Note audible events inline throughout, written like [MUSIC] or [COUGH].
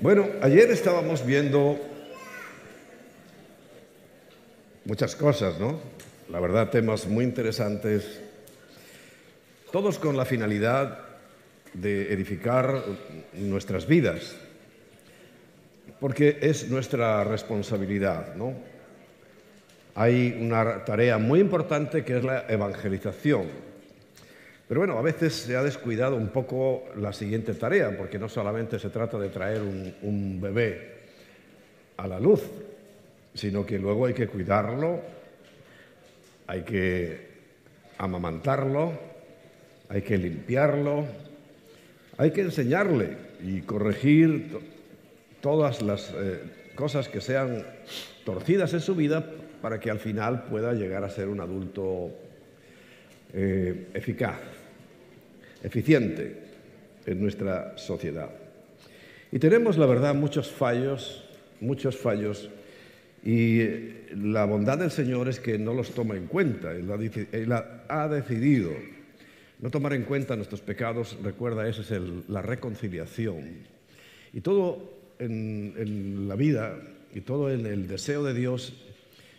Bueno, ayer estábamos viendo muchas cosas, ¿no? La verdad, temas muy interesantes, todos con la finalidad de edificar nuestras vidas, porque es nuestra responsabilidad, ¿no? Hay una tarea muy importante que es la evangelización. Pero bueno, a veces se ha descuidado un poco la siguiente tarea, porque no solamente se trata de traer un, bebé a la luz, sino que luego hay que cuidarlo, hay que amamantarlo, hay que limpiarlo, hay que enseñarle y corregir todas las eh, cosas que sean torcidas en su vida para que al final pueda llegar a ser un adulto eh, eficaz eficiente en nuestra sociedad. Y tenemos, la verdad, muchos fallos, muchos fallos, y la bondad del Señor es que no los toma en cuenta. Él ha decidido no tomar en cuenta nuestros pecados. Recuerda, esa es la reconciliación. Y todo en, en la vida y todo en el deseo de Dios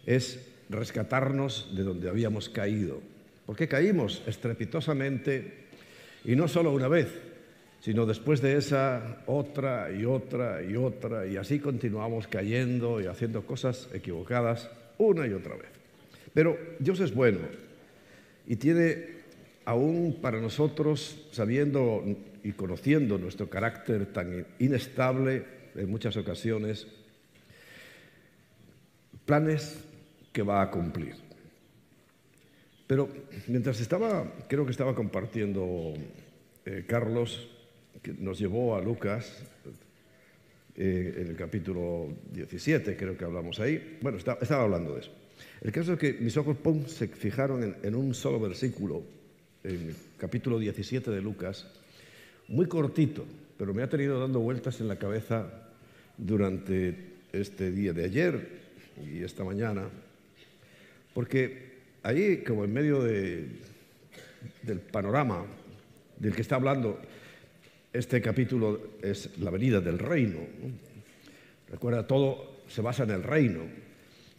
es rescatarnos de donde habíamos caído. Porque caímos estrepitosamente y no solo una vez, sino después de esa otra y otra y otra, y así continuamos cayendo y haciendo cosas equivocadas una y otra vez. Pero Dios es bueno y tiene aún para nosotros, sabiendo y conociendo nuestro carácter tan inestable en muchas ocasiones, planes que va a cumplir. Pero mientras estaba, creo que estaba compartiendo eh, Carlos, que nos llevó a Lucas, eh, en el capítulo 17, creo que hablamos ahí. Bueno, estaba hablando de eso. El caso es que mis ojos se fijaron en, un solo versículo, en el capítulo 17 de Lucas, muy cortito, pero me ha tenido dando vueltas en la cabeza durante este día de ayer y esta mañana, porque ahí, como en medio del panorama del que está hablando, este capítulo es la venida del reino. Recuerda, todo se basa en el reino.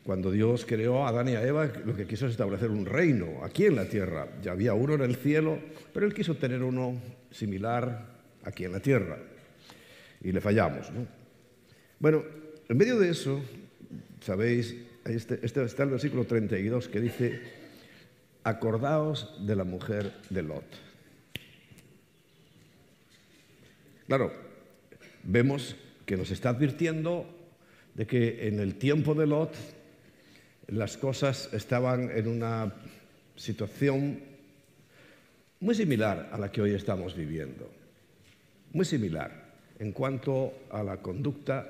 Cuando Dios creó a Adán y a Eva, lo que quiso es establecer un reino aquí en la tierra. Ya había uno en el cielo, pero él quiso tener uno similar aquí en la tierra. Y le fallamos. Bueno, en medio de eso, sabéis, este, este, está el versículo 32 que dice, acordaos de la mujer de Lot. Claro, vemos que nos está advirtiendo de que en el tiempo de Lot las cosas estaban en una situación muy similar a la que hoy estamos viviendo, muy similar en cuanto a la conducta,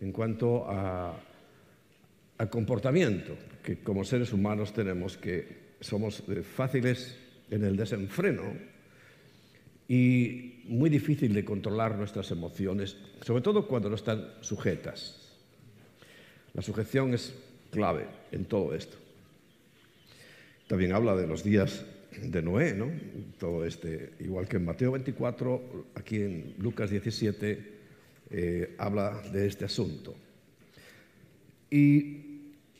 en cuanto a al comportamiento que como seres humanos tenemos que somos eh, fáciles en el desenfreno y muy difícil de controlar nuestras emociones, sobre todo cuando no están sujetas. La sujeción es clave en todo esto. También habla de los días de Noé, ¿no? Todo este, igual que en Mateo 24, aquí en Lucas 17 eh, habla de este asunto. Y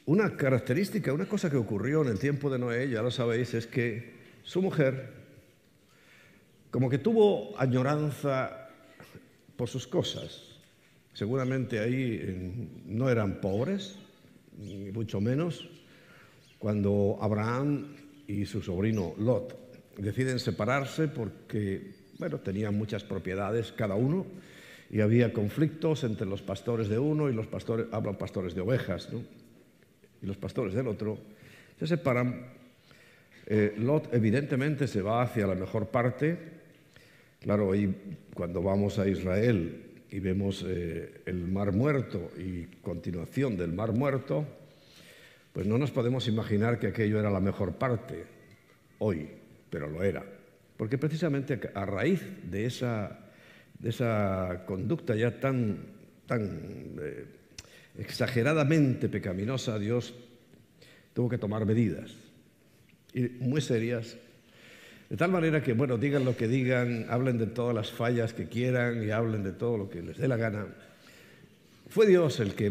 una característica, una cosa que ocurrió en el tiempo de Noé, ya lo sabéis, es que su mujer como que tuvo añoranza por sus cosas. Seguramente ahí no eran pobres, ni mucho menos, cuando Abraham y su sobrino Lot deciden separarse porque, bueno, tenían muchas propiedades cada uno y había conflictos entre los pastores de uno y los pastores, hablan pastores de ovejas, ¿no? Y los pastores del otro, se separan. Eh, Lot evidentemente se va hacia la mejor parte. Claro, ahí cuando vamos a Israel y vemos eh, el Mar Muerto y continuación del Mar Muerto, pues no nos podemos imaginar que aquello era la mejor parte hoy, pero lo era. Porque precisamente a raíz de esa, de esa conducta ya tan, tan eh, exageradamente pecaminosa, Dios tuvo que tomar medidas, y muy serias, de tal manera que, bueno, digan lo que digan, hablen de todas las fallas que quieran y hablen de todo lo que les dé la gana, fue Dios el que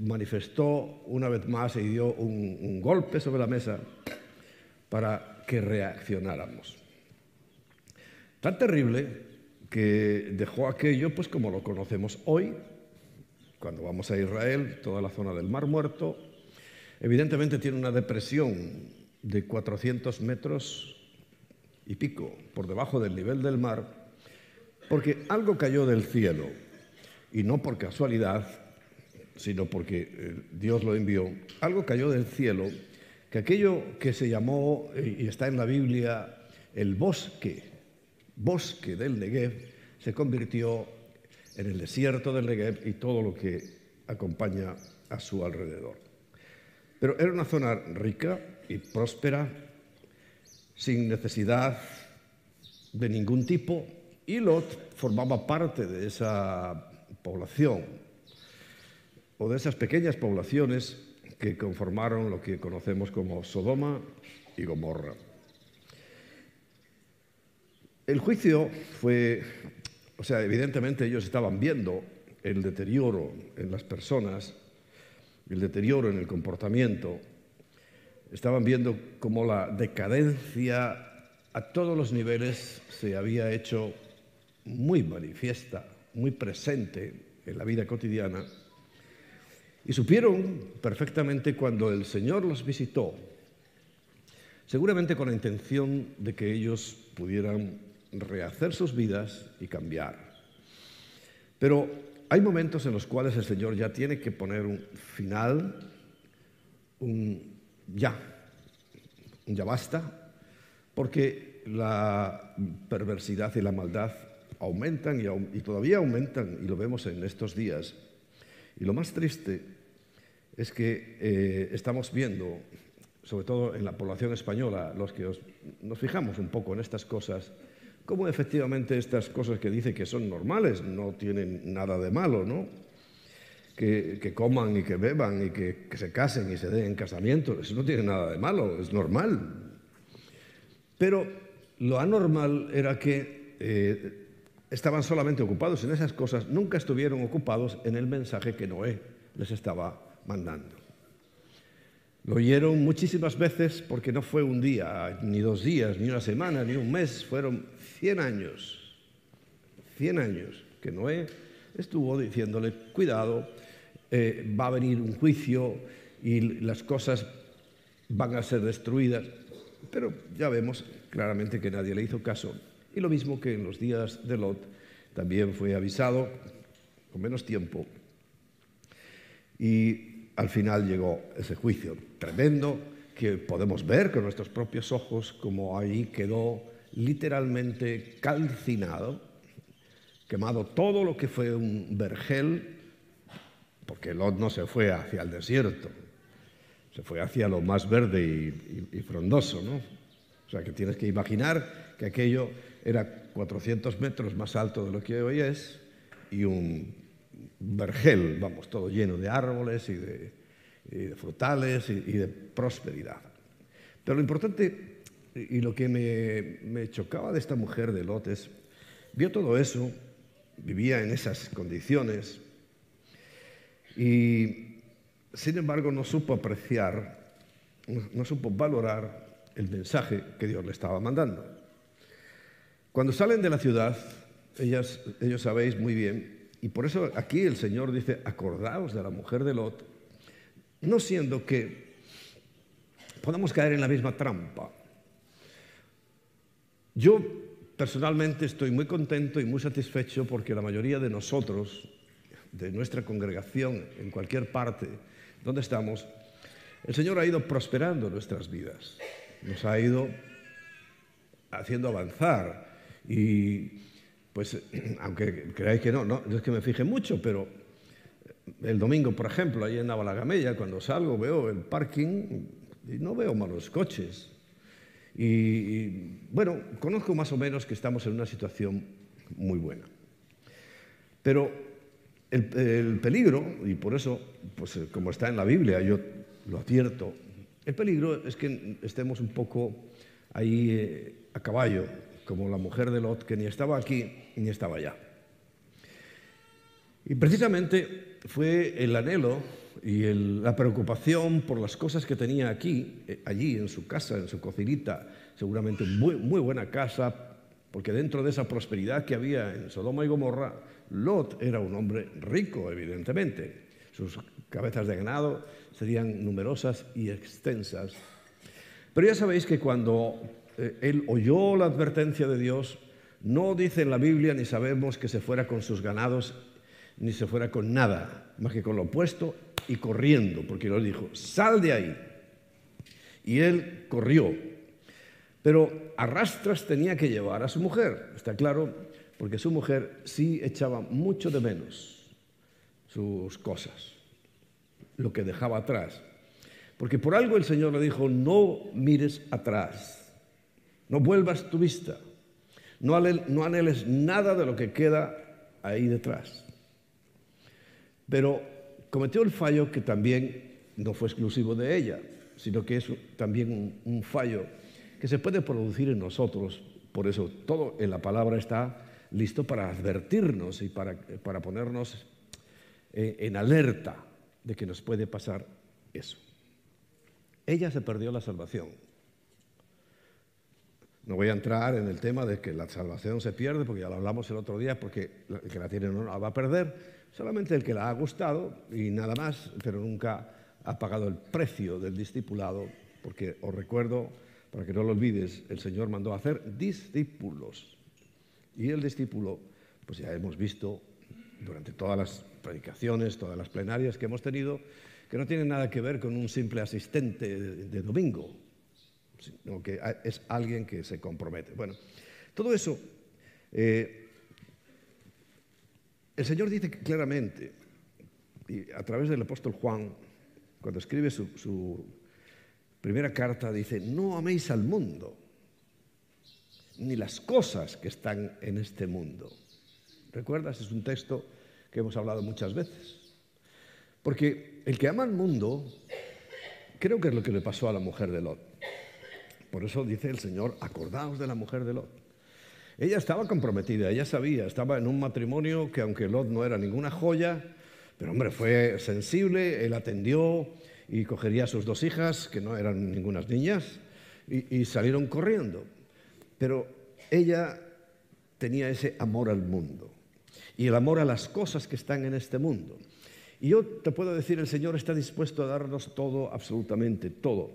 manifestó una vez más y dio un, un golpe sobre la mesa para que reaccionáramos. Tan terrible que dejó aquello pues como lo conocemos hoy, cuando vamos a Israel, toda la zona del Mar Muerto, evidentemente tiene una depresión de 400 metros y pico por debajo del nivel del mar, porque algo cayó del cielo, y no por casualidad, sino porque eh, Dios lo envió, algo cayó del cielo, que aquello que se llamó, eh, y está en la Biblia, el bosque, bosque del Negev, se convirtió en el desierto del Negev y todo lo que acompaña a su alrededor. Pero era una zona rica y próspera, sin necesidad de ningún tipo, y Lot formaba parte de esa población o de esas pequeñas poblaciones que conformaron lo que conocemos como Sodoma y Gomorra. El juicio fue, o sea, evidentemente ellos estaban viendo el deterioro en las personas, el deterioro en el comportamiento, estaban viendo cómo la decadencia a todos los niveles se había hecho muy manifiesta, muy presente en la vida cotidiana. Y supieron perfectamente cuando el Señor los visitó, seguramente con la intención de que ellos pudieran rehacer sus vidas y cambiar. Pero hay momentos en los cuales el Señor ya tiene que poner un final, un ya, un ya basta, porque la perversidad y la maldad aumentan y, todavía aumentan, y lo vemos en estos días. Y lo más triste es que eh, estamos viendo, sobre todo en la población española, los que nos fijamos un poco en estas cosas, cómo efectivamente estas cosas que dice que son normales no tienen nada de malo, ¿no? Que, coman y que beban y que, se casen y se den casamientos, eso no tiene nada de malo, es normal. Pero lo anormal era que eh, estaban solamente ocupados en esas cosas, nunca estuvieron ocupados en el mensaje que Noé les estaba mandando. Lo oyeron muchísimas veces porque no fue un día, ni dos días, ni una semana, ni un mes, fueron 100 años. 100 años que Noé estuvo diciéndole, cuidado, eh, va a venir un juicio y las cosas van a ser destruidas. Pero ya vemos claramente que nadie le hizo caso. Y lo mismo que en los días de Lot, también fue avisado con menos tiempo. Y al final llegó ese juicio tremendo que podemos ver con nuestros propios ojos como ahí quedó literalmente calcinado, quemado todo lo que fue un vergel, porque Lot no se fue hacia el desierto, se fue hacia lo más verde y, frondoso, ¿no? O sea que tienes que imaginar que aquello era 400 metros más alto de lo que hoy es y un vergel, vamos, todo lleno de árboles y de, frutales y, de prosperidad. Pero lo importante y lo que me, chocaba de esta mujer de Lot es, vio todo eso, vivía en esas condiciones y sin embargo no supo apreciar, no, supo valorar el mensaje que Dios le estaba mandando. Cuando salen de la ciudad, ellas, ellos sabéis muy bien y por eso aquí el Señor dice, acordaos de la mujer de Lot, no siendo que podamos caer en la misma trampa. Yo personalmente estoy muy contento y muy satisfecho porque la mayoría de nosotros, de nuestra congregación, en cualquier parte donde estamos, el Señor ha ido prosperando nuestras vidas, nos ha ido haciendo avanzar y pues [CLEARS THROAT] aunque creáis que no, no, es que me fije mucho, pero el domingo, por ejemplo, ahí en Navalagamella, cuando salgo veo el parking y no veo malos coches. Y, bueno, conozco más o menos que estamos en una situación muy buena. Pero el, peligro, y por eso, pues como está en la Biblia, yo lo advierto, el peligro es que estemos un poco ahí eh, a caballo como la mujer de Lot, que ni estaba aquí ni estaba allá. Y precisamente fue el anhelo y la preocupación por las cosas que tenía aquí, eh, allí en su casa, en su cocinita, seguramente muy, muy buena casa, porque dentro de esa prosperidad que había en Sodoma y Gomorra, Lot era un hombre rico, evidentemente. Sus cabezas de ganado serían numerosas y extensas. Pero ya sabéis que cuando eh, él oyó la advertencia de Dios, no dice en la Biblia ni sabemos que se fuera con sus ganados ni se fuera con nada, más que con lo opuesto y corriendo, porque Dios dijo, sal de ahí. Y él corrió. Pero arrastras tenía que llevar a su mujer, está claro, porque su mujer sí echaba mucho de menos sus cosas, lo que dejaba atrás. Porque por algo el Señor le dijo, no mires atrás, no vuelvas tu vista, no, anheles nada de lo que queda ahí detrás. Pero cometió el fallo que también no fue exclusivo de ella, sino que es también un, fallo que se puede producir en nosotros. Por eso todo en la palabra está listo para advertirnos y para, ponernos eh, en alerta de que nos puede pasar eso. Ella se perdió la salvación. No voy a entrar en el tema de que la salvación se pierde, porque ya lo hablamos el otro día, porque el que la tiene no la va a perder, solamente el que la ha gustado y nada más, pero nunca ha pagado el precio del discipulado, porque os recuerdo, para que no lo olvides, el Señor mandó a hacer discípulos. Y el discípulo, pues ya hemos visto durante todas las predicaciones, todas las plenarias que hemos tenido, que no tiene nada que ver con un simple asistente de, domingo, sino que es alguien que se compromete. Bueno, todo eso eh, el Señor dice claramente, y a través del apóstol Juan, cuando escribe su, primera carta, dice, no améis al mundo, ni las cosas que están en este mundo. ¿Recuerdas? Es un texto que hemos hablado muchas veces. Porque el que ama al mundo, creo que es lo que le pasó a la mujer de Lot. Por eso dice el Señor, acordaos de la mujer de Lot. Ella estaba comprometida, ella sabía, estaba en un matrimonio que aunque Lot no era ninguna joya, pero hombre, fue sensible, él atendió y cogería a sus dos hijas, que no eran ningunas niñas, y, salieron corriendo. Pero ella tenía ese amor al mundo y el amor a las cosas que están en este mundo. Y yo te puedo decir, el Señor está dispuesto a darnos todo, absolutamente todo.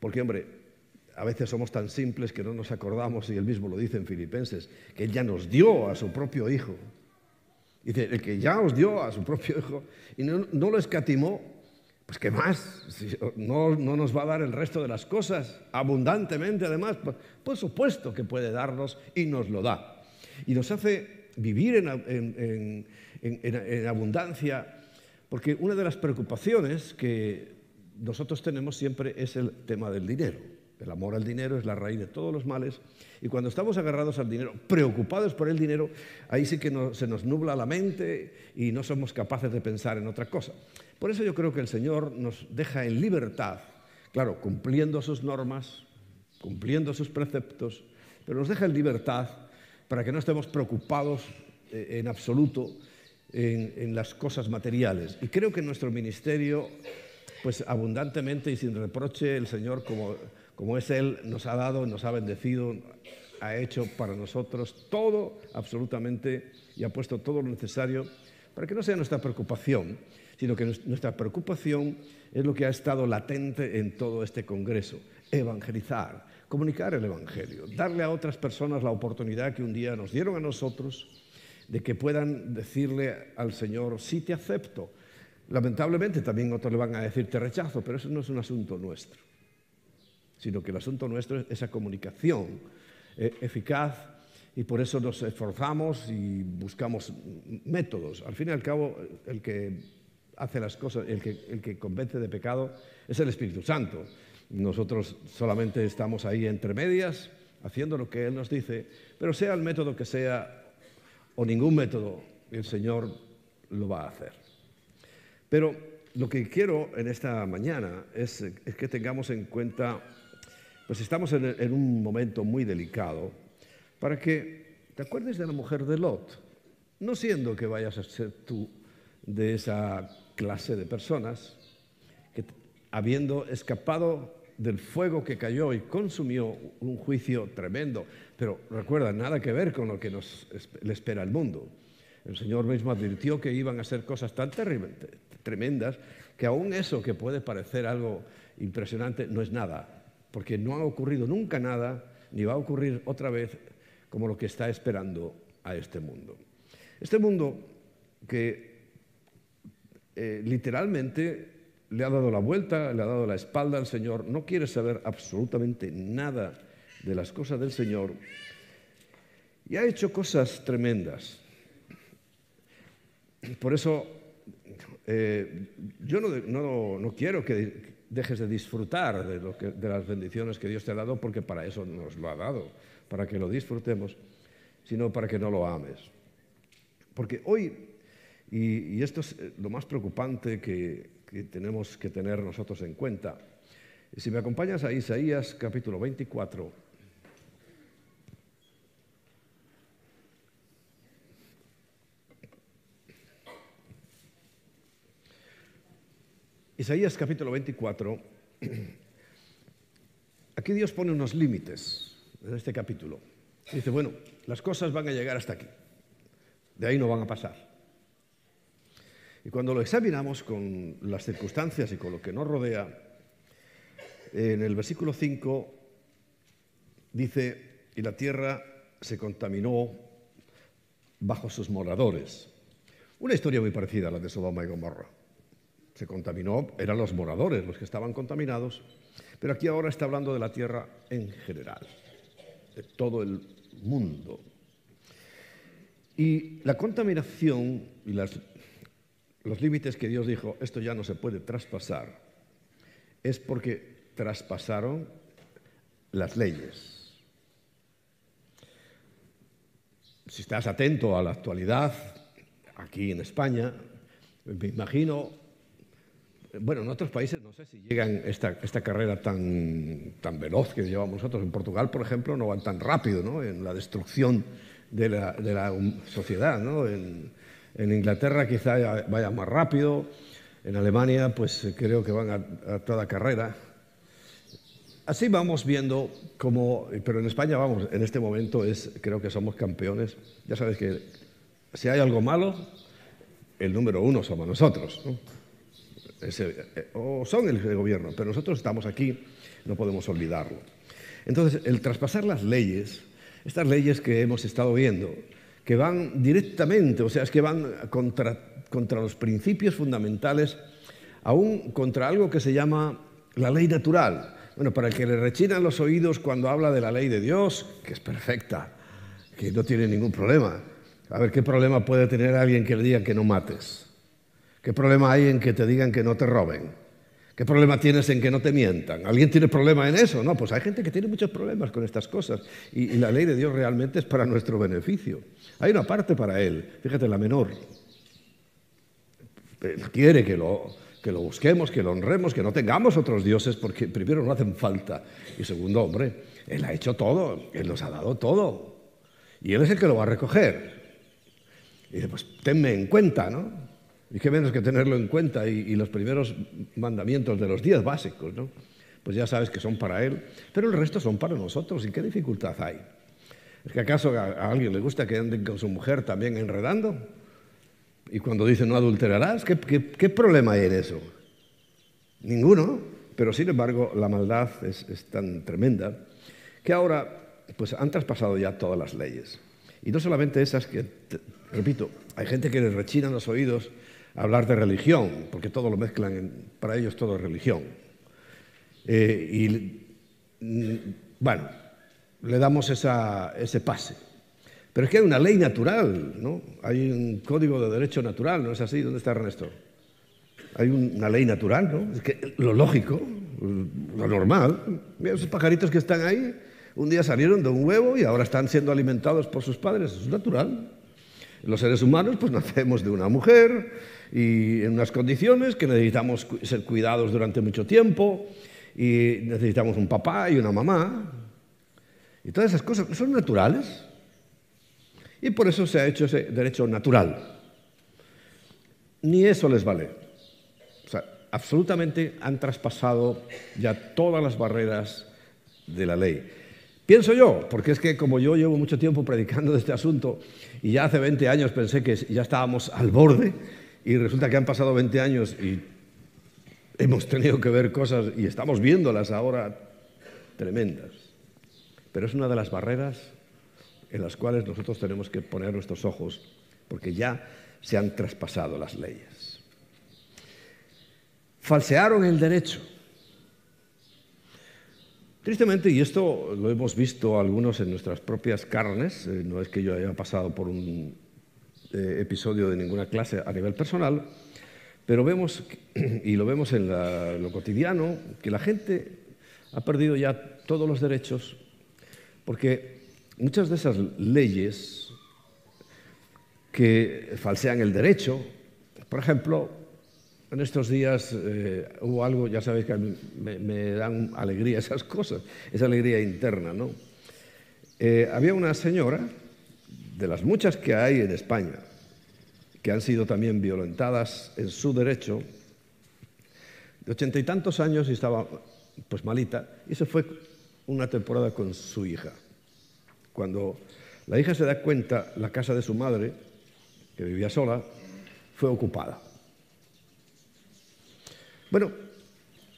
Porque, hombre, a veces somos tan simples que no nos acordamos, y él mismo lo dice en Filipenses, que él ya nos dio a su propio hijo. Dice, el que ya os dio a su propio hijo y no, lo escatimó, pues ¿qué más? no, nos va a dar el resto de las cosas abundantemente, además, por, por, supuesto que puede darnos y nos lo da. Y nos hace vivir en, en abundancia, porque una de las preocupaciones que nosotros tenemos siempre es el tema del dinero. El amor al dinero es la raíz de todos los males. Y cuando estamos agarrados al dinero, preocupados por el dinero, ahí sí que se nos nubla la mente y no somos capaces de pensar en otra cosa. Por eso yo creo que el Señor nos deja en libertad, claro, cumpliendo sus normas, cumpliendo sus preceptos, pero nos deja en libertad para que no estemos preocupados eh, en absoluto en, en las cosas materiales. Y creo que nuestro ministerio, pues abundantemente y sin reproche, el Señor, como como es Él, nos ha dado, nos ha bendecido, ha hecho para nosotros todo absolutamente y ha puesto todo lo necesario para que no sea nuestra preocupación, sino que nuestra preocupación es lo que ha estado latente en todo este Congreso, evangelizar, comunicar el Evangelio, darle a otras personas la oportunidad que un día nos dieron a nosotros de que puedan decirle al Señor, sí te acepto. Lamentablemente también otros le van a decir te rechazo, pero eso no es un asunto nuestro sino que el asunto nuestro es esa comunicación eh, eficaz y por eso nos esforzamos y buscamos métodos. Al fin y al cabo, el que hace las cosas, el que, el que convence de pecado es el Espíritu Santo. Nosotros solamente estamos ahí entre medias, haciendo lo que Él nos dice, pero sea el método que sea o ningún método, el Señor lo va a hacer. Pero lo que quiero en esta mañana es, es que tengamos en cuenta pues estamos en, un momento muy delicado para que te acuerdes de la mujer de Lot, no siendo que vayas a ser tú de esa clase de personas que habiendo escapado del fuego que cayó y consumió un juicio tremendo, pero recuerda, nada que ver con lo que nos le espera el mundo. El Señor mismo advirtió que iban a ser cosas tan tremendas que aún eso que puede parecer algo impresionante no es nada, porque no ha ocurrido nunca nada, ni va a ocurrir otra vez como lo que está esperando a este mundo. Este mundo que eh, literalmente le ha dado la vuelta, le ha dado la espalda al Señor, no quiere saber absolutamente nada de las cosas del Señor y ha hecho cosas tremendas. Por eso eh, yo no, quiero que dejes de disfrutar de, las bendiciones que Dios te ha dado, porque para eso nos lo ha dado, para que lo disfrutemos, sino para que no lo ames. Porque hoy, y, esto es eh, lo más preocupante que, que tenemos que tener nosotros en cuenta, si me acompañas a Isaías capítulo 24, Isaías capítulo 24, [CLEARS THROAT] aquí Dios pone unos límites en este capítulo. Dice, bueno, las cosas van a llegar hasta aquí, de ahí no van a pasar. Y cuando lo examinamos con las circunstancias y con lo que nos rodea, en el versículo 5 dice, y la tierra se contaminó bajo sus moradores. Una historia muy parecida a la de Sodoma y Gomorra se contaminó, eran los moradores los que estaban contaminados, pero aquí ahora está hablando de la tierra en general, de todo el mundo. Y la contaminación y los límites que Dios dijo, esto ya no se puede traspasar, es porque traspasaron las leyes. Si estás atento a la actualidad, aquí en España, me imagino bueno, en otros países no sé si llegan esta, esta carrera tan, tan veloz que llevamos nosotros. En Portugal, por ejemplo, no van tan rápido ¿no? en la destrucción de la, de la sociedad. ¿no? En, en, Inglaterra quizá vaya más rápido. En Alemania, pues creo que van a, a toda carrera. Así vamos viendo cómo, pero en España vamos, en este momento es, creo que somos campeones. Ya sabes que si hay algo malo, el número uno somos nosotros. ¿no? Eh, o son el gobierno, pero nosotros estamos aquí, no podemos olvidarlo. Entonces, el traspasar las leyes, estas leyes que hemos estado viendo, que van directamente, o sea, es que van contra, contra los principios fundamentales, aún contra algo que se llama la ley natural. Bueno, para el que le rechinan los oídos cuando habla de la ley de Dios, que es perfecta, que no tiene ningún problema. A ver, ¿qué problema puede tener alguien que le diga que no mates? ¿Qué problema hay en que te digan que no te roben? ¿Qué problema tienes en que no te mientan? ¿Alguien tiene problema en eso? No, pues hay gente que tiene muchos problemas con estas cosas y, la ley de Dios realmente es para nuestro beneficio. Hay una parte para Él, fíjate, la menor. Él quiere que lo, que lo busquemos, que lo honremos, que no tengamos otros dioses porque primero no hacen falta y segundo, hombre, Él ha hecho todo, Él nos ha dado todo y Él es el que lo va a recoger. Y dice, pues tenme en cuenta, ¿no? Y qué menos que tenerlo en cuenta y, los primeros mandamientos de los días básicos, ¿no? Pues ya sabes que son para Él, pero el resto son para nosotros. ¿Y qué dificultad hay? ¿Es que acaso a, alguien le gusta que anden con su mujer también enredando? Y cuando dice no adulterarás, ¿qué, qué, problema hay en eso? Ninguno. Pero sin embargo, la maldad es, es tan tremenda que ahora pues han traspasado ya todas las leyes. Y no solamente esas que, repito, hay gente que les rechinan los oídos hablar de religión, porque todo lo mezclan, para ellos todo es religión. Eh, y mm, bueno, le damos ese pase. Pero es que hay una ley natural, ¿no? Hay un código de derecho natural, ¿no es así? ¿Dónde está Ernesto? Hay una ley natural, ¿no? Es que lo lógico, lo normal. Mira, esos pajaritos que están ahí, un día salieron de un huevo y ahora están siendo alimentados por sus padres, es natural. Los seres humanos pues [LAUGHS] nacemos de una mujer y en unas condiciones que necesitamos ser cuidados durante mucho tiempo y necesitamos un papá y una mamá. Y todas esas cosas son naturales. Y por eso se ha hecho ese derecho natural. ni eso les vale. O sea, absolutamente han traspasado ya todas las barreras de la ley. Pienso yo, porque es que como yo llevo mucho tiempo predicando de este asunto y ya hace 20 años pensé que ya estábamos al borde y resulta que han pasado 20 años y hemos tenido que ver cosas y estamos viéndolas ahora tremendas. Pero es una de las barreras en las cuales nosotros tenemos que poner nuestros ojos porque ya se han traspasado las leyes. Falsearon el derecho. Tristemente, y esto lo hemos visto algunos en nuestras propias carnes, eh, no es que yo haya pasado por un eh, episodio de ninguna clase a nivel personal, pero vemos, [CLEARS THROAT] y lo vemos en lo cotidiano, que la gente ha perdido ya todos los derechos, porque muchas de esas leyes que falsean el derecho, por ejemplo, en estos días eh, hubo algo, ya sabéis que me, dan alegría esas cosas, esa alegría interna, ¿no? Eh, había una señora, de las muchas que hay en España, que han sido también violentadas en su derecho, de ochenta y tantos años y estaba pues malita, y se fue una temporada con su hija. Cuando la hija se da cuenta, la casa de su madre, que vivía sola, fue ocupada. Bueno,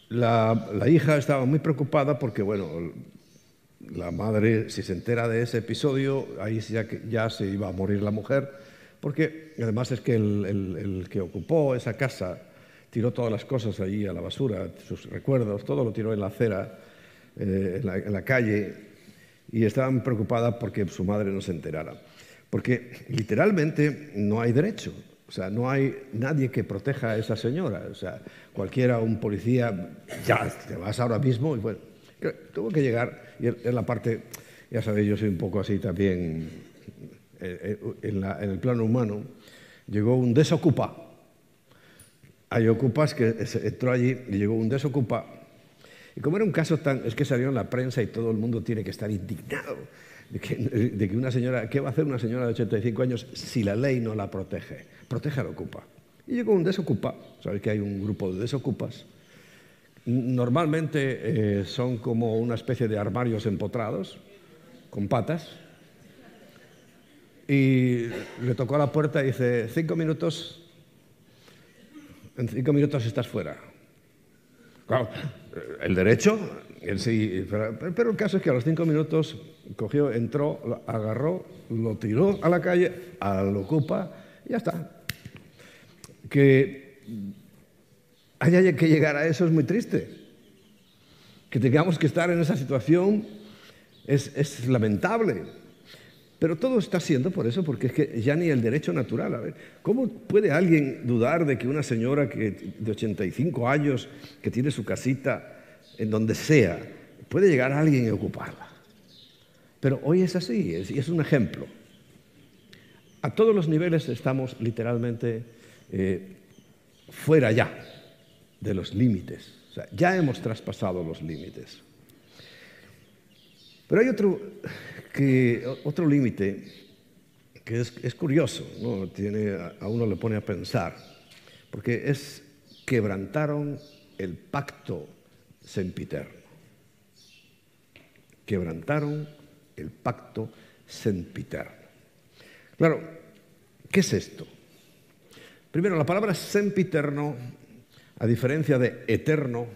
la, hija estaba muy preocupada porque, bueno, la madre, si se entera de ese episodio, ahí ya, se iba a morir la mujer, porque además es que el que ocupó esa casa tiró todas las cosas allí a la basura, sus recuerdos, todo lo tiró en la acera, eh, en, la, calle, y estaban preocupadas porque su madre no se enterara. Porque literalmente no hay derecho, o sea, no hay nadie que proteja a esa señora. O sea, cualquiera, un policía, ya te vas ahora mismo. Y bueno, tuvo que llegar, y en la parte, ya sabéis, yo soy un poco así también eh, eh, en, el plano humano, llegó un desocupa hay ocupas que entró allí y llegó un desocupa. Y como era un caso tan, es que salió en la prensa y todo el mundo tiene que estar indignado de que, una señora, ¿qué va a hacer una señora de 85 años si la ley no la protege? Protege al ocupa. Y llegó un desocupa, sabéis que hay un grupo de desocupas. Normalmente eh, son como una especie de armarios empotrados, con patas. Y le tocó a la puerta y dice, cinco minutos, en cinco minutos estás fuera. Claro, el derecho, pero, el caso es que a los cinco minutos cogió, entró, lo agarró, lo tiró a la calle, lo ocupa y ya está. Que haya que llegar a eso es muy triste. Que tengamos que estar en esa situación es, es lamentable. Pero todo está siendo por eso, porque es que ya ni el derecho natural. A ver, ¿cómo puede alguien dudar de que una señora que, de 85 años, que tiene su casita en donde sea, puede llegar a alguien y ocuparla? Pero hoy es así, y es un ejemplo. A todos los niveles estamos literalmente eh, fuera ya de los límites. O sea, ya hemos traspasado los límites. Pero hay otro, otro límite que es, curioso, ¿no? Tiene, a uno le pone a pensar, porque es quebrantaron el pacto sempiterno. Quebrantaron el pacto sempiterno. Claro, ¿qué es esto? Primero, la palabra sempiterno, a diferencia de eterno,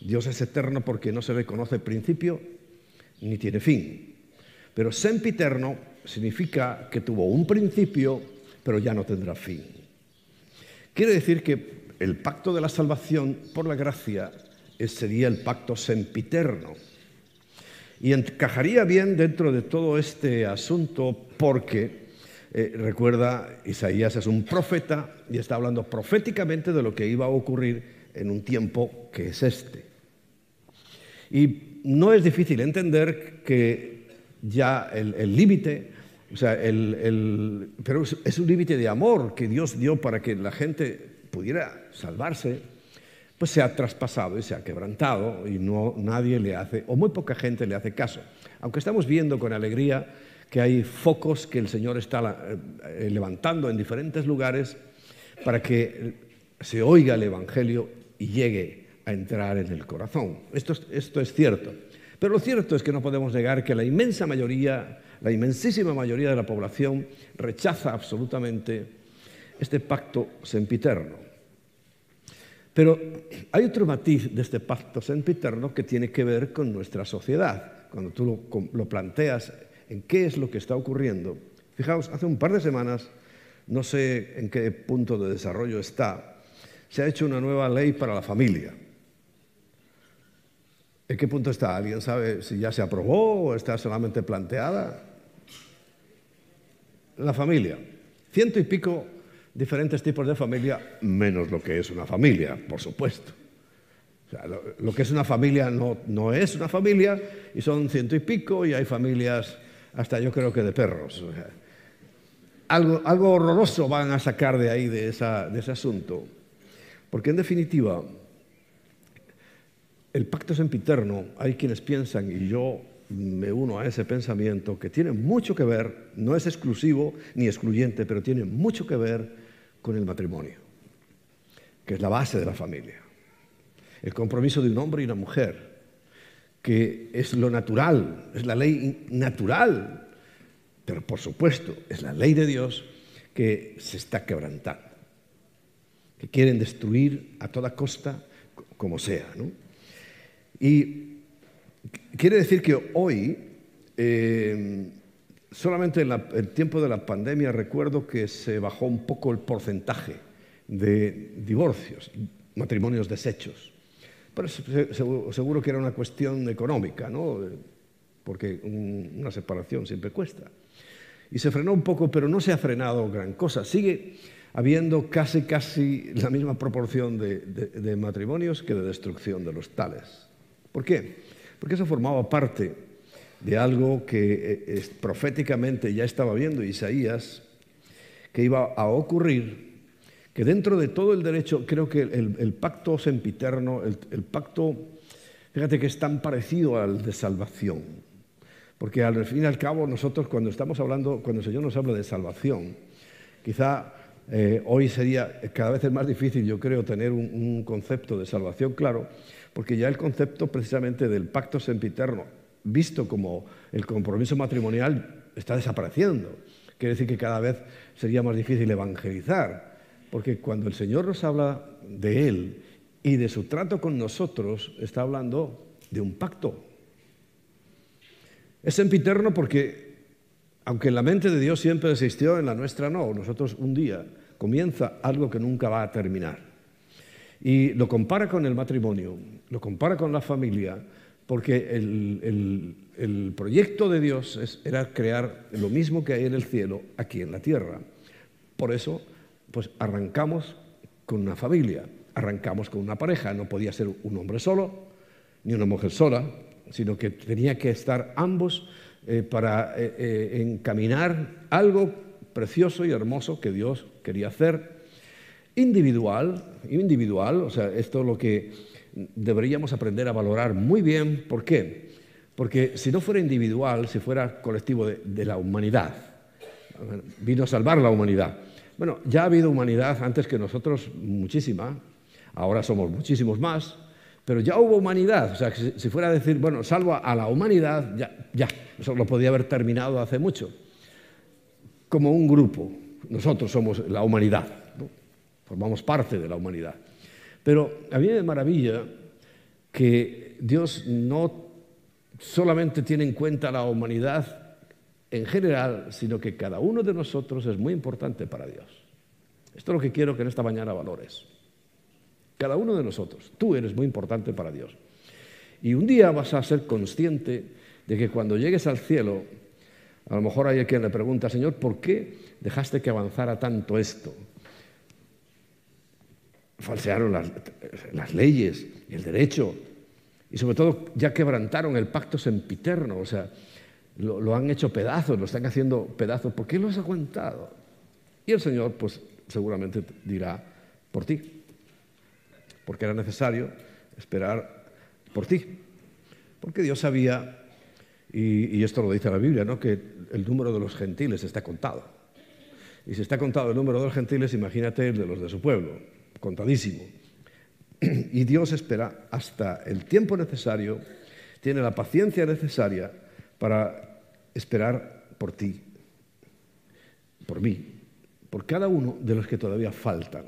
Dios es eterno porque no se le conoce principio ni tiene fin. Pero sempiterno significa que tuvo un principio, pero ya no tendrá fin. Quiere decir que el pacto de la salvación por la gracia sería el pacto sempiterno. Y encajaría bien dentro de todo este asunto porque, eh, recuerda, Isaías es un profeta y está hablando proféticamente de lo que iba a ocurrir en un tiempo que es este. Y no es difícil entender que ya el límite, o sea, el, pero es un límite de amor que Dios dio para que la gente pudiera salvarse, pues se ha traspasado y se ha quebrantado y no nadie le hace, o muy poca gente le hace caso. Aunque estamos viendo con alegría que hay focos que el Señor está eh, levantando en diferentes lugares para que se oiga el Evangelio y llegue a entrar en el corazón. Esto, esto es cierto. Pero lo cierto es que no podemos negar que la inmensa mayoría, la inmensísima mayoría de la población rechaza absolutamente este pacto sempiterno. Pero hay otro matiz de este pacto sempiterno que tiene que ver con nuestra sociedad. Cuando tú lo planteas en qué es lo que está ocurriendo. Fijaos, hace un par de semanas, no sé en qué punto de desarrollo está, se ha hecho una nueva ley para la familia. ¿En qué punto está? ¿Alguien sabe si ya se aprobó o está solamente planteada? La familia. Ciento y pico diferentes tipos de familia, menos lo que es una familia, por supuesto. lo, que es una familia no, no, es una familia y son ciento y pico y hay familias hasta yo creo que de perros. algo, horroroso van a sacar de ahí, de, de ese asunto. Porque en definitiva, el pacto sempiterno, hay quienes piensan, y yo me uno a ese pensamiento, que tiene mucho que ver, no es exclusivo ni excluyente, pero tiene mucho que ver con el matrimonio, que es la base de la familia. El compromiso de un hombre y una mujer, que es lo natural, es la ley natural, pero por supuesto es la ley de Dios que se está quebrantando, que quieren destruir a toda costa como sea. ¿no? Y quiere decir que hoy, eh, solamente en el tiempo de la pandemia, recuerdo que se bajó un poco el porcentaje de divorcios, matrimonios deshechos. Pero seguro, que era una cuestión económica, ¿no? porque una separación siempre cuesta. Y se frenó un poco, pero no se ha frenado gran cosa. Sigue habiendo casi, casi la misma proporción de matrimonios que de destrucción de los tales. ¿Por qué? Porque eso formaba parte de algo que eh, proféticamente ya estaba viendo Isaías, que iba a ocurrir, que dentro de todo el derecho, creo que el, pacto sempiterno, el, pacto, fíjate que es tan parecido al de salvación, porque al fin y al cabo nosotros cuando estamos hablando, cuando el Señor nos habla de salvación, quizá eh, hoy sería cada vez más difícil, yo creo, tener un concepto de salvación claro, porque ya el concepto precisamente del pacto sempiterno, visto como el compromiso matrimonial, está desapareciendo. Quiere decir que cada vez sería más difícil evangelizar, porque cuando el Señor nos habla de Él y de su trato con nosotros, está hablando de un pacto. Es sempiterno porque, aunque la mente de Dios siempre existió, en la nuestra no, nosotros un día comienza algo que nunca va a terminar. Y lo compara con el matrimonio, lo compara con la familia, porque el, proyecto de Dios era crear lo mismo que hay en el cielo aquí en la tierra. Por eso, pues arrancamos con una familia, arrancamos con una pareja. No podía ser un hombre solo, ni una mujer sola, sino que tenía que estar ambos eh, para eh, eh, encaminar algo precioso y hermoso que Dios quería hacer individual, individual, o sea, esto es lo que deberíamos aprender a valorar muy bien. ¿Por qué? Porque si no fuera individual, si fuera colectivo de, la humanidad, vino a salvar la humanidad. Bueno, ya ha habido humanidad antes que nosotros, muchísima, ahora somos muchísimos más, pero ya hubo humanidad. O sea, si, fuera a decir, bueno, salvo a la humanidad, ya, ya, eso lo podía haber terminado hace mucho. Como un grupo, nosotros somos la humanidad formamos parte de la humanidad. Pero a mí me maravilla que Dios no solamente tiene en cuenta la humanidad en general, sino que cada uno de nosotros es muy importante para Dios. Esto es lo que quiero que en esta mañana valores. Cada uno de nosotros, tú eres muy importante para Dios. Y un día vas a ser consciente de que cuando llegues al cielo, a lo mejor hay quien le pregunta, Señor, ¿por qué dejaste que avanzara tanto esto? falsearon las, leyes y el derecho, y sobre todo ya quebrantaron el pacto sempiterno, o sea, lo, han hecho pedazos, lo están haciendo pedazos. ¿Por qué lo has aguantado? Y el Señor, pues seguramente dirá, por ti, porque era necesario esperar por ti, porque Dios sabía, y, y esto lo dice la Biblia, ¿no? que el número de los gentiles está contado. Y si está contado el número de los gentiles, imagínate el de los de su pueblo, contadísimo. [CLEARS THROAT] Y Dios espera hasta el tiempo necesario, tiene la paciencia necesaria para esperar por ti, por mí, por cada uno de los que todavía faltan.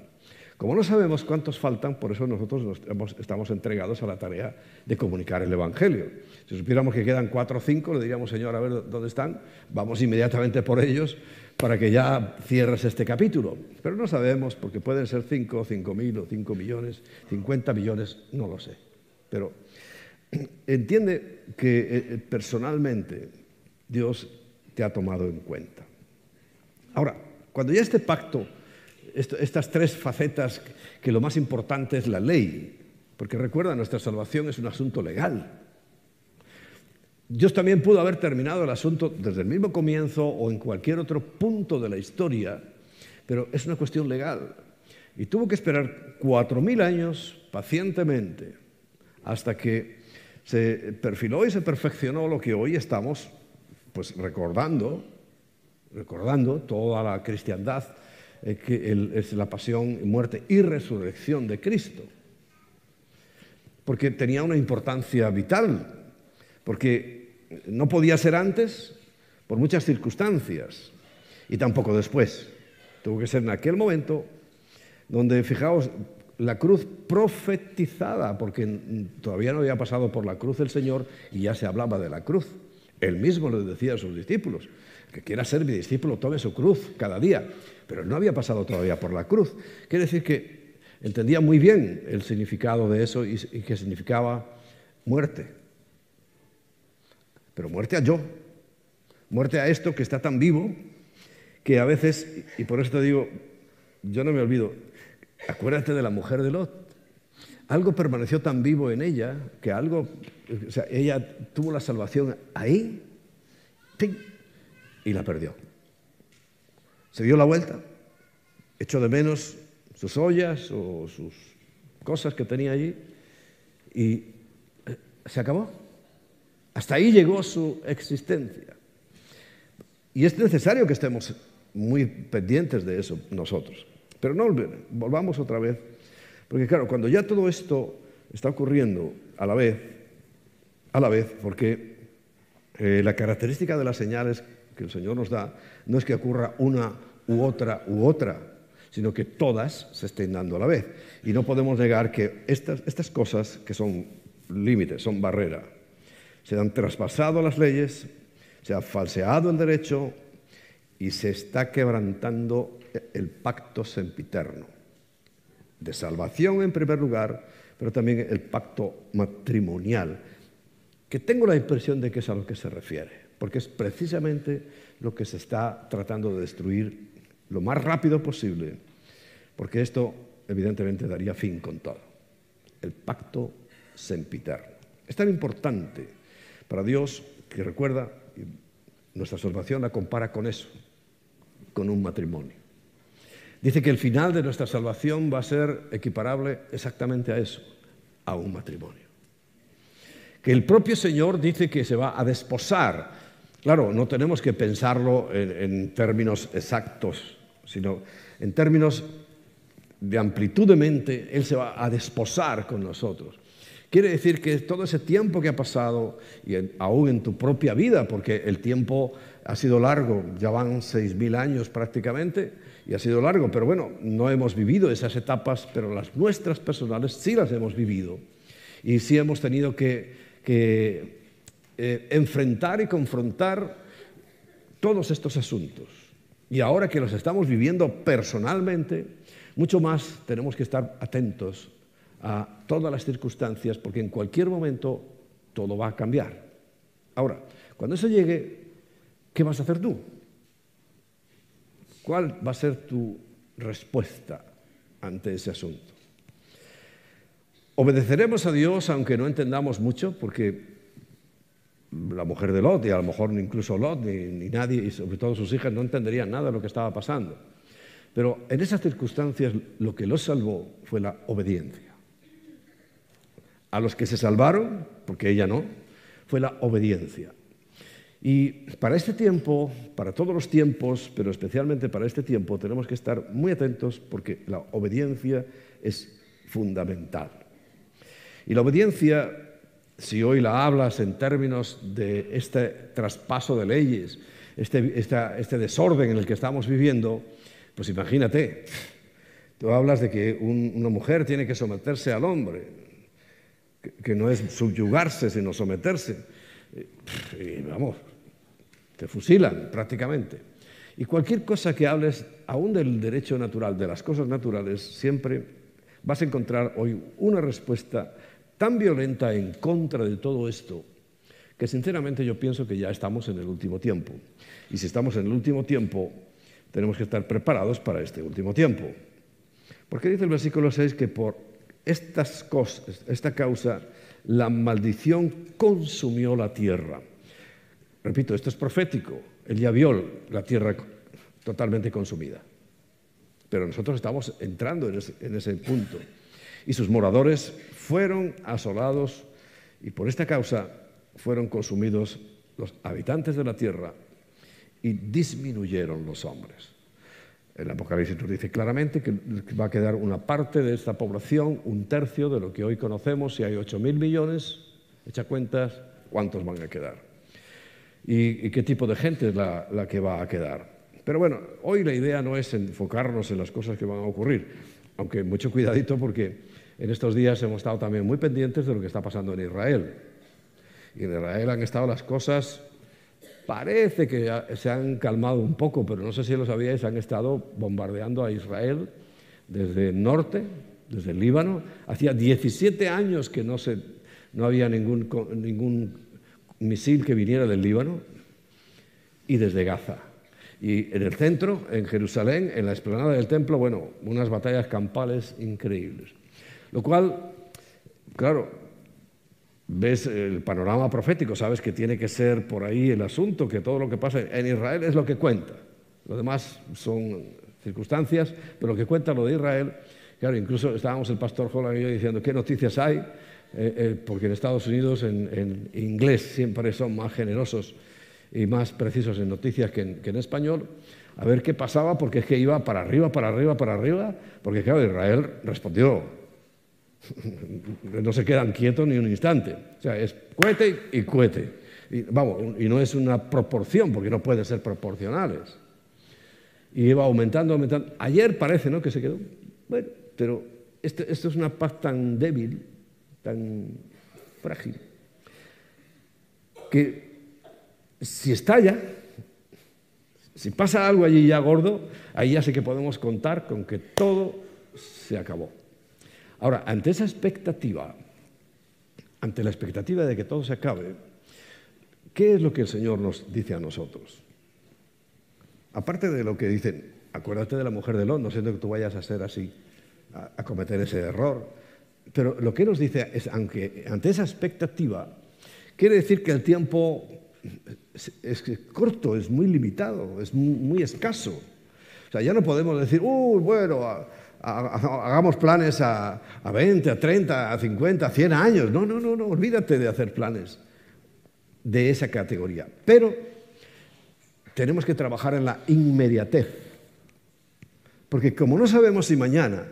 Como no sabemos cuántos faltan, por eso nosotros estamos entregados a la tarea de comunicar el Evangelio. Si supiéramos que quedan cuatro o cinco, le diríamos, Señor, a ver dónde están, vamos inmediatamente por ellos para que ya cierres este capítulo. Pero no sabemos, porque pueden ser cinco, cinco mil o cinco millones, cincuenta millones, no lo sé. Pero [CLEARS THROAT] entiende que eh, eh, personalmente Dios te ha tomado en cuenta. Ahora, cuando ya este pacto estas tres facetas que lo más importante es la ley, porque recuerda, nuestra salvación es un asunto legal. Dios también pudo haber terminado el asunto desde el mismo comienzo o en cualquier otro punto de la historia, pero es una cuestión legal. Y tuvo que esperar cuatro mil años pacientemente hasta que se perfiló y se perfeccionó lo que hoy estamos pues recordando, recordando toda la cristiandad eh, que es la pasión, muerte y resurrección de Cristo. Porque tenía una importancia vital, porque no podía ser antes por muchas circunstancias y tampoco después. Tuvo que ser en aquel momento donde, fijaos, la cruz profetizada, porque todavía no había pasado por la cruz el Señor y ya se hablaba de la cruz. Él mismo le decía a sus discípulos, que quiera ser mi discípulo tome su cruz cada día pero no había pasado todavía por la cruz. Quiere decir que entendía muy bien el significado de eso y, que significaba muerte. Pero muerte a yo, muerte a esto que está tan vivo que a veces, y por eso te digo, yo no me olvido, acuérdate de la mujer de Lot. Algo permaneció tan vivo en ella que algo, o sea, ella tuvo la salvación ahí y la perdió. Se dio la vuelta, echó de menos sus ollas o sus cosas que tenía allí y eh, se acabó. Hasta ahí llegó su existencia. Y es necesario que estemos muy pendientes de eso nosotros. Pero no volvamos otra vez, porque claro, cuando ya todo esto está ocurriendo a la vez, a la vez, porque eh, la característica de las señales que el Señor nos da no es que ocurra una u otra u otra, sino que todas se estén dando a la vez. Y no podemos negar que estas, estas cosas, que son límites, son barrera, se han traspasado las leyes, se ha falseado el derecho y se está quebrantando el pacto sempiterno de salvación en primer lugar, pero también el pacto matrimonial, que tengo la impresión de que es a lo que se refiere porque es precisamente lo que se está tratando de destruir lo más rápido posible, porque esto evidentemente daría fin con todo. El pacto sempiterno. Es tan importante para Dios que recuerda, nuestra salvación la compara con eso, con un matrimonio. Dice que el final de nuestra salvación va a ser equiparable exactamente a eso, a un matrimonio. Que el propio Señor dice que se va a desposar Claro, no tenemos que pensarlo en, términos exactos, sino en términos de amplitud de mente, Él se va a desposar con nosotros. Quiere decir que todo ese tiempo que ha pasado, y aún en tu propia vida, porque el tiempo ha sido largo, ya van seis mil años prácticamente, y ha sido largo, pero bueno, no hemos vivido esas etapas, pero las nuestras personales sí las hemos vivido. Y sí hemos tenido que, que eh, enfrentar y confrontar todos estos asuntos. Y ahora que los estamos viviendo personalmente, mucho más tenemos que estar atentos a todas las circunstancias, porque en cualquier momento todo va a cambiar. Ahora, cuando eso llegue, ¿qué vas a hacer tú? ¿Cuál va a ser tu respuesta ante ese asunto? Obedeceremos a Dios aunque no entendamos mucho, porque la mujer de Lot, y a lo mejor incluso Lot, ni, nadie, y sobre todo sus hijas, no entenderían nada de lo que estaba pasando. Pero en esas circunstancias lo que los salvó fue la obediencia. A los que se salvaron, porque ella no, fue la obediencia. Y para este tiempo, para todos los tiempos, pero especialmente para este tiempo, tenemos que estar muy atentos porque la obediencia es fundamental. Y la obediencia, si hoy la hablas en términos de este traspaso de leyes, este, este desorden en el que estamos viviendo, pues imagínate, tú hablas de que una mujer tiene que someterse al hombre, que, no es subyugarse, sino someterse. Y vamos, te fusilan prácticamente. Y cualquier cosa que hables, aún del derecho natural, de las cosas naturales, siempre vas a encontrar hoy una respuesta tan violenta en contra de todo esto, que sinceramente yo pienso que ya estamos en el último tiempo. Y si estamos en el último tiempo, tenemos que estar preparados para este último tiempo. Porque dice el versículo 6 que por estas cosas, esta causa, la maldición consumió la tierra. Repito, esto es profético. Él ya vio la tierra totalmente consumida. Pero nosotros estamos entrando en ese, en ese punto. Y sus moradores fueron asolados y por esta causa fueron consumidos los habitantes de la tierra y disminuyeron los hombres. El Apocalipsis nos dice claramente que va a quedar una parte de esta población, un tercio de lo que hoy conocemos, si hay 8.000 millones, echa cuentas, ¿cuántos van a quedar? ¿Y, qué tipo de gente es la, la que va a quedar? Pero bueno, hoy la idea no es enfocarnos en las cosas que van a ocurrir, aunque mucho cuidadito porque en estos días hemos estado también muy pendientes de lo que está pasando en Israel. Y en Israel han estado las cosas Parece que se han calmado un poco, pero no sé si lo sabíais, han estado bombardeando a Israel desde el norte, desde el Líbano. Hacía 17 años que no, se, no había ningún, ningún misil que viniera del Líbano y desde Gaza. Y en el centro, en Jerusalén, en la explanada del templo, bueno, unas batallas campales increíbles. Lo cual, claro, ves el panorama profético, sabes que tiene que ser por ahí el asunto, que todo lo que pasa en Israel es lo que cuenta. Lo demás son circunstancias, pero lo que cuenta lo de Israel, claro, incluso estábamos el pastor Holland y yo diciendo qué noticias hay, eh, eh, porque en Estados Unidos en, inglés siempre son más generosos y más precisos en noticias que en, que en español, a ver qué pasaba, porque es que iba para arriba, para arriba, para arriba, porque claro, Israel respondió, [LAUGHS] no se quedan quietos ni un instante. O sea, es cohete y cohete. Y, vamos, y no es una proporción, porque no pueden ser proporcionales. Y iba aumentando, aumentando. Ayer parece ¿no? que se quedó. Bueno, pero este, esto es una paz tan débil, tan frágil, que si estalla, si pasa algo allí ya gordo, ahí ya sé que podemos contar con que todo se acabó. Ahora, ante esa expectativa, ante la expectativa de que todo se acabe, ¿qué es lo que el Señor nos dice a nosotros? Aparte de lo que dicen, acuérdate de la mujer de Lot, no siento que tú vayas a ser así, a, cometer ese error, pero lo que nos dice es, aunque ante esa expectativa, quiere decir que el tiempo es, corto, es muy limitado, es muy, escaso. O sea, ya no podemos decir, uy, bueno, hagamos planes a, 20, a 30, a 50, a 100 años. No, no, no, no, olvídate de hacer planes de esa categoría. Pero tenemos que trabajar en la inmediatez. Porque como no sabemos si mañana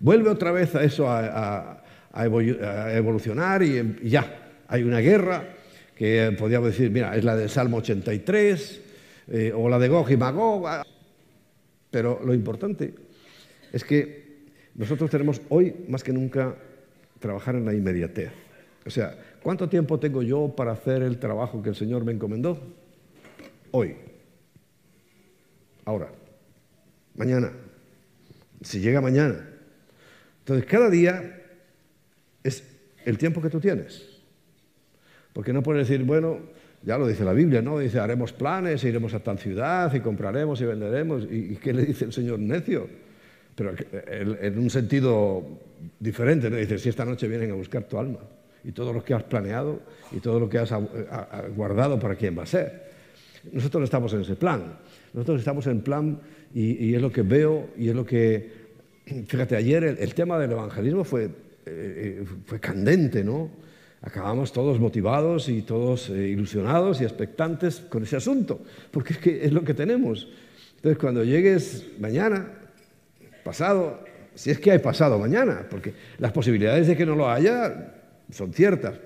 vuelve otra vez a eso a, evolucionar y, ya, hay una guerra que podríamos decir, mira, es la del Salmo 83 eh, o la de Gog y Magog. Pero lo importante es que nosotros tenemos hoy más que nunca trabajar en la inmediatez. O sea, ¿cuánto tiempo tengo yo para hacer el trabajo que el Señor me encomendó? Hoy. Ahora. Mañana. Si llega mañana. Entonces, cada día es el tiempo que tú tienes. Porque no puedes decir, bueno, ya lo dice la Biblia, ¿no? Dice, haremos planes, iremos a tal ciudad y compraremos y venderemos. ¿Y, qué le dice el Señor necio? Pero en un sentido diferente, ¿no? Dices, si esta noche vienen a buscar tu alma y todo lo que has planeado y todo lo que has guardado para quién va a ser. Nosotros no estamos en ese plan. Nosotros estamos en plan y, es lo que veo y es lo que... Fíjate, ayer el, tema del evangelismo fue, eh, fue candente, ¿no? acabamos todos motivados y todos eh, ilusionados y expectantes con ese asunto, porque es que es lo que tenemos. Entonces, cuando llegues mañana, pasado, si es que hay pasado mañana, porque las posibilidades de que no lo haya son ciertas,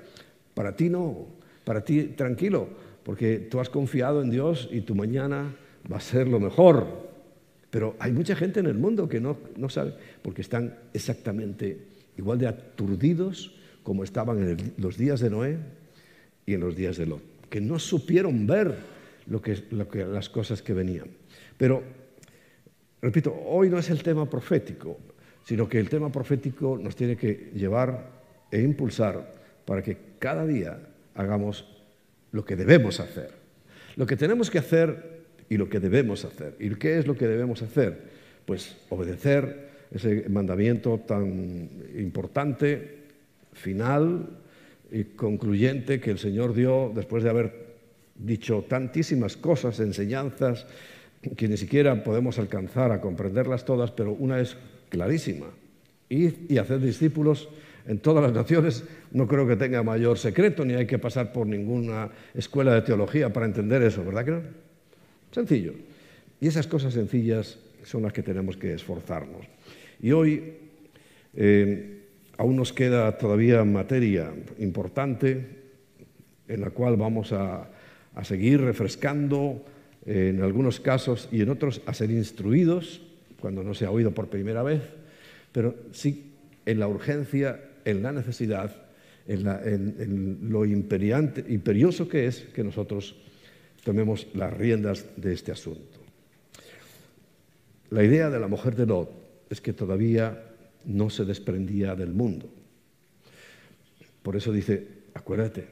para ti no, para ti tranquilo, porque tú has confiado en Dios y tu mañana va a ser lo mejor. Pero hay mucha gente en el mundo que no, no sabe, porque están exactamente igual de aturdidos como estaban en los días de Noé y en los días de Lot, que no supieron ver lo que, las cosas que venían. Pero, repito, hoy no es el tema profético, sino que el tema profético nos tiene que llevar e impulsar para que cada día hagamos lo que debemos hacer. Lo que tenemos que hacer y lo que debemos hacer. ¿Y qué es lo que debemos hacer? Pues obedecer ese mandamiento tan importante final y concluyente que el Señor dio después de haber dicho tantísimas cosas, enseñanzas, que ni siquiera podemos alcanzar a comprenderlas todas, pero una es clarísima. Ir y hacer discípulos en todas las naciones no creo que tenga mayor secreto, ni hay que pasar por ninguna escuela de teología para entender eso, ¿verdad que no? Sencillo. Y esas cosas sencillas son las que tenemos que esforzarnos. Y hoy eh, Aún nos queda todavía materia importante en la cual vamos a, seguir refrescando en algunos casos y en otros a ser instruidos cuando no se ha oído por primera vez, pero sí en la urgencia, en la necesidad, en, lo imperioso que es que nosotros tomemos las riendas de este asunto. La idea de la mujer de Lot es que todavía no se desprendía del mundo. Por eso dice, acuérdate.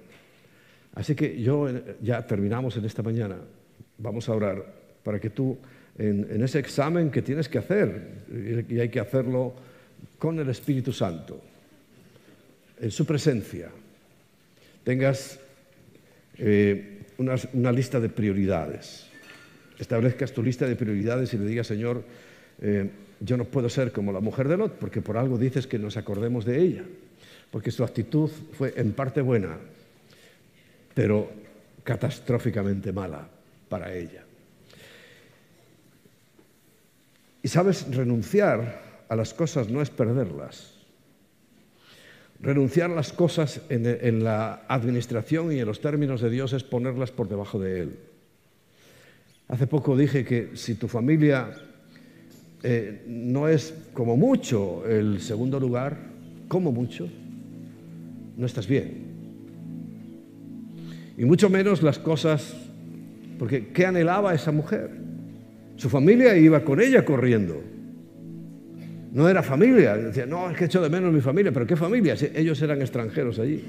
Así que yo ya terminamos en esta mañana, vamos a orar para que tú en, ese examen que tienes que hacer, y hay que hacerlo con el Espíritu Santo, en su presencia, tengas eh, una, lista de prioridades. Establezcas tu lista de prioridades y le digas, Señor, eh, yo no puedo ser como la mujer de Lot, porque por algo dices que nos acordemos de ella, porque su actitud fue en parte buena, pero catastróficamente mala para ella. Y sabes, renunciar a las cosas no es perderlas. Renunciar a las cosas en, la administración y en los términos de Dios es ponerlas por debajo de Él. Hace poco dije que si tu familia eh, no es como mucho el segundo lugar, como mucho, no estás bien. Y mucho menos las cosas, porque ¿qué anhelaba esa mujer? Su familia iba con ella corriendo. No era familia, decía, no, es que echo de menos mi familia, pero ¿qué familia? ellos eran extranjeros allí.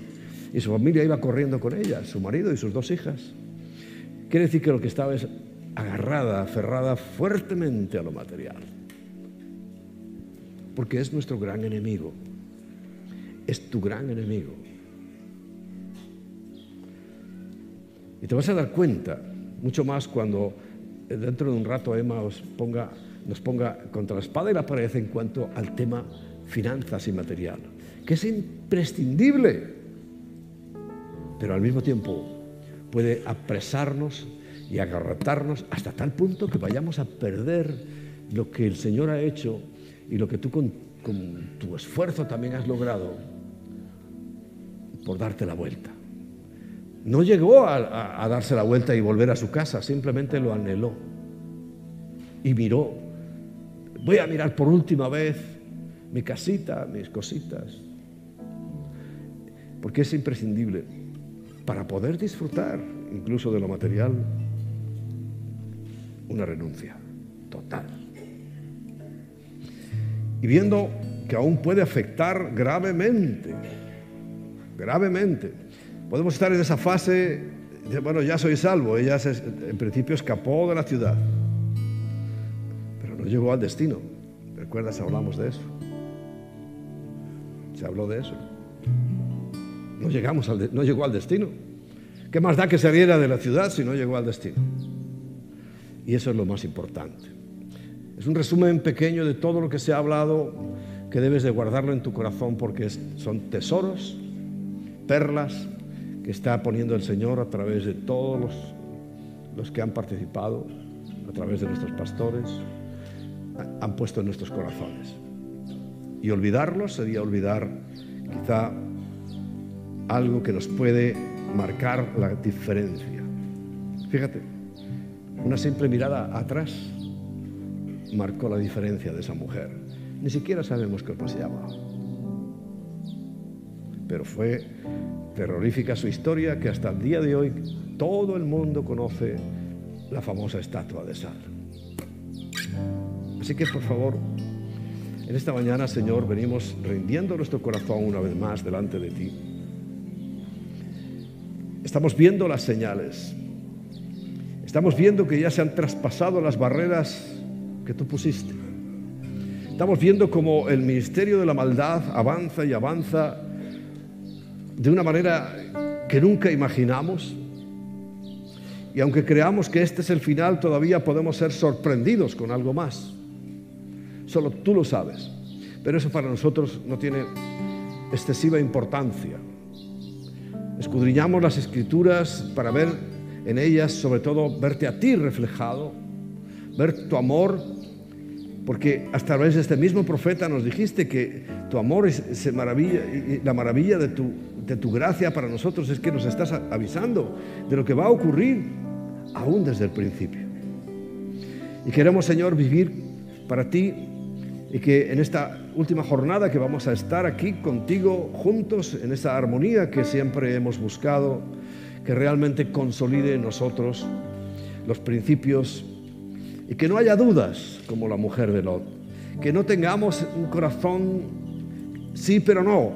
Y su familia iba corriendo con ella, su marido y sus dos hijas. Quiere decir que lo que estaba es agarrada, aferrada fuertemente a lo material porque es nuestro gran enemigo. Es tu gran enemigo. Y te vas a dar cuenta, mucho más cuando dentro de un rato Emma ponga, nos ponga contra la espada y la pared en cuanto al tema finanzas y material, que es imprescindible, pero al mismo tiempo puede apresarnos y agarratarnos hasta tal punto que vayamos a perder lo que el Señor ha hecho y lo que tú con, tu esfuerzo también has logrado por darte la vuelta. No llegó a, darse la vuelta y volver a su casa, simplemente lo anheló y miró. Voy a mirar por última vez mi casita, mis cositas, porque es imprescindible para poder disfrutar incluso de lo material, una renuncia total y viendo que aún puede afectar gravemente, gravemente. Podemos estar en esa fase, de, bueno, ya soy salvo, ella en principio escapó de la ciudad, pero no llegó al destino. ¿Recuerdas? Hablamos de eso. Se habló de eso. No, llegamos al no llegó al destino. ¿Qué más da que saliera de la ciudad si no llegó al destino? Y eso es lo más importante. Es un resumen pequeño de todo lo que se ha hablado que debes de guardarlo en tu corazón porque son tesoros perlas que está poniendo el Señor a través de todos los, los que han participado, a través de nuestros pastores, han puesto en nuestros corazones. Y olvidarlos sería olvidar quizá algo que nos puede marcar la diferencia. Fíjate, una simple mirada atrás marcó la diferencia de esa mujer. Ni siquiera sabemos se llama. Pero fue terrorífica su historia que hasta el día de hoy todo el mundo conoce la famosa estatua de sal. Así que por favor, en esta mañana, Señor, venimos rindiendo nuestro corazón una vez más delante de ti. Estamos viendo las señales. Estamos viendo que ya se han traspasado las barreras que tú pusiste. Estamos viendo como el ministerio de la maldad avanza y avanza de una manera que nunca imaginamos. Y aunque creamos que este es el final, todavía podemos ser sorprendidos con algo más. Solo tú lo sabes. Pero eso para nosotros no tiene excesiva importancia. Escudriñamos las escrituras para ver en ellas, sobre todo, verte a ti reflejado, ver tu amor porque hasta a de este mismo profeta nos dijiste que tu amor es, y la maravilla de tu, de tu gracia para nosotros es que nos estás avisando de lo que va a ocurrir aún desde el principio. Y queremos, Señor, vivir para ti y que en esta última jornada que vamos a estar aquí contigo juntos en esa armonía que siempre hemos buscado, que realmente consolide en nosotros los principios y que no haya dudas como la mujer de Lot. Que no tengamos un corazón sí pero no,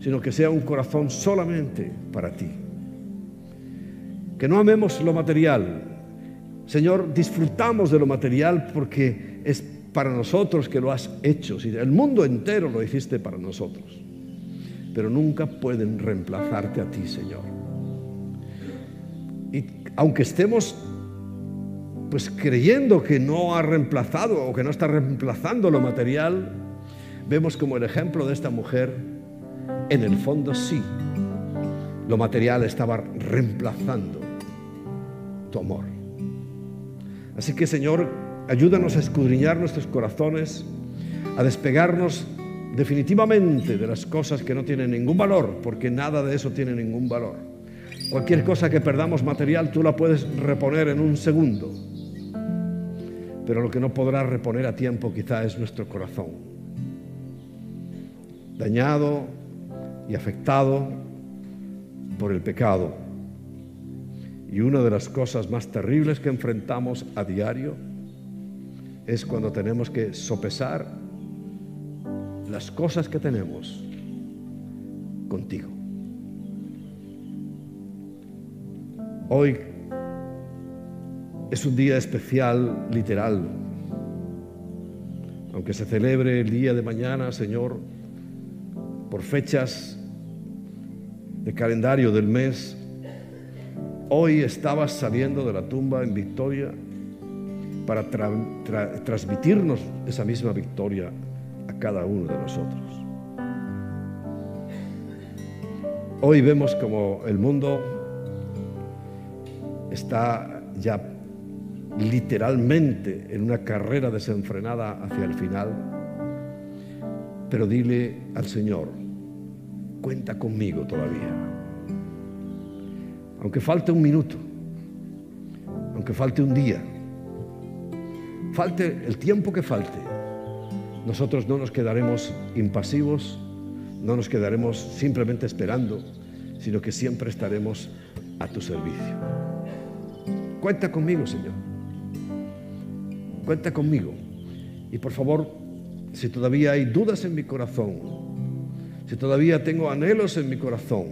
sino que sea un corazón solamente para ti. Que no amemos lo material. Señor, disfrutamos de lo material porque es para nosotros que lo has hecho. El mundo entero lo hiciste para nosotros. Pero nunca pueden reemplazarte a ti, Señor. Y aunque estemos pues creyendo que no ha reemplazado o que no está reemplazando lo material, vemos como el ejemplo de esta mujer, en el fondo sí, lo material estaba reemplazando tu amor. Así que Señor, ayúdanos a escudriñar nuestros corazones, a despegarnos definitivamente de las cosas que no tienen ningún valor, porque nada de eso tiene ningún valor. Cualquier cosa que perdamos material, tú la puedes reponer en un segundo pero lo que no podrá reponer a tiempo quizá es nuestro corazón, dañado y afectado por el pecado. Y una de las cosas más terribles que enfrentamos a diario es cuando tenemos que sopesar las cosas que tenemos contigo. Hoy es un día especial, literal. Aunque se celebre el día de mañana, Señor, por fechas de calendario del mes, hoy estabas saliendo de la tumba en victoria para transmitirnos esa misma victoria a cada uno de nosotros. Hoy vemos como el mundo está ya literalmente en una carrera desenfrenada hacia el final, pero dile al Señor, cuenta conmigo todavía. Aunque falte un minuto, aunque falte un día, falte el tiempo que falte, nosotros no nos quedaremos impasivos, no nos quedaremos simplemente esperando, sino que siempre estaremos a tu servicio. Cuenta conmigo, Señor cuenta conmigo. Y por favor, si todavía hay dudas en mi corazón, si todavía tengo anhelos en mi corazón,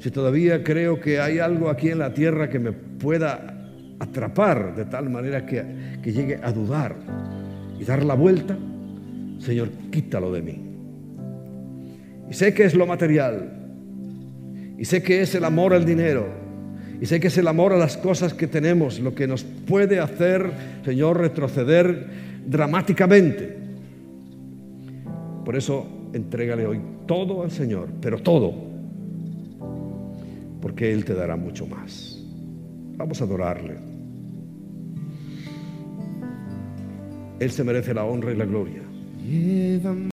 si todavía creo que hay algo aquí en la tierra que me pueda atrapar de tal manera que, que llegue a dudar y dar la vuelta, Señor, quítalo de mí. Y sé que es lo material, y sé que es el amor al dinero, y sé que es el amor a las cosas que tenemos lo que nos puede hacer, Señor, retroceder dramáticamente. Por eso entrégale hoy todo al Señor, pero todo. porque Él te dará mucho más. Vamos a adorarle. Él se merece la honra y la gloria.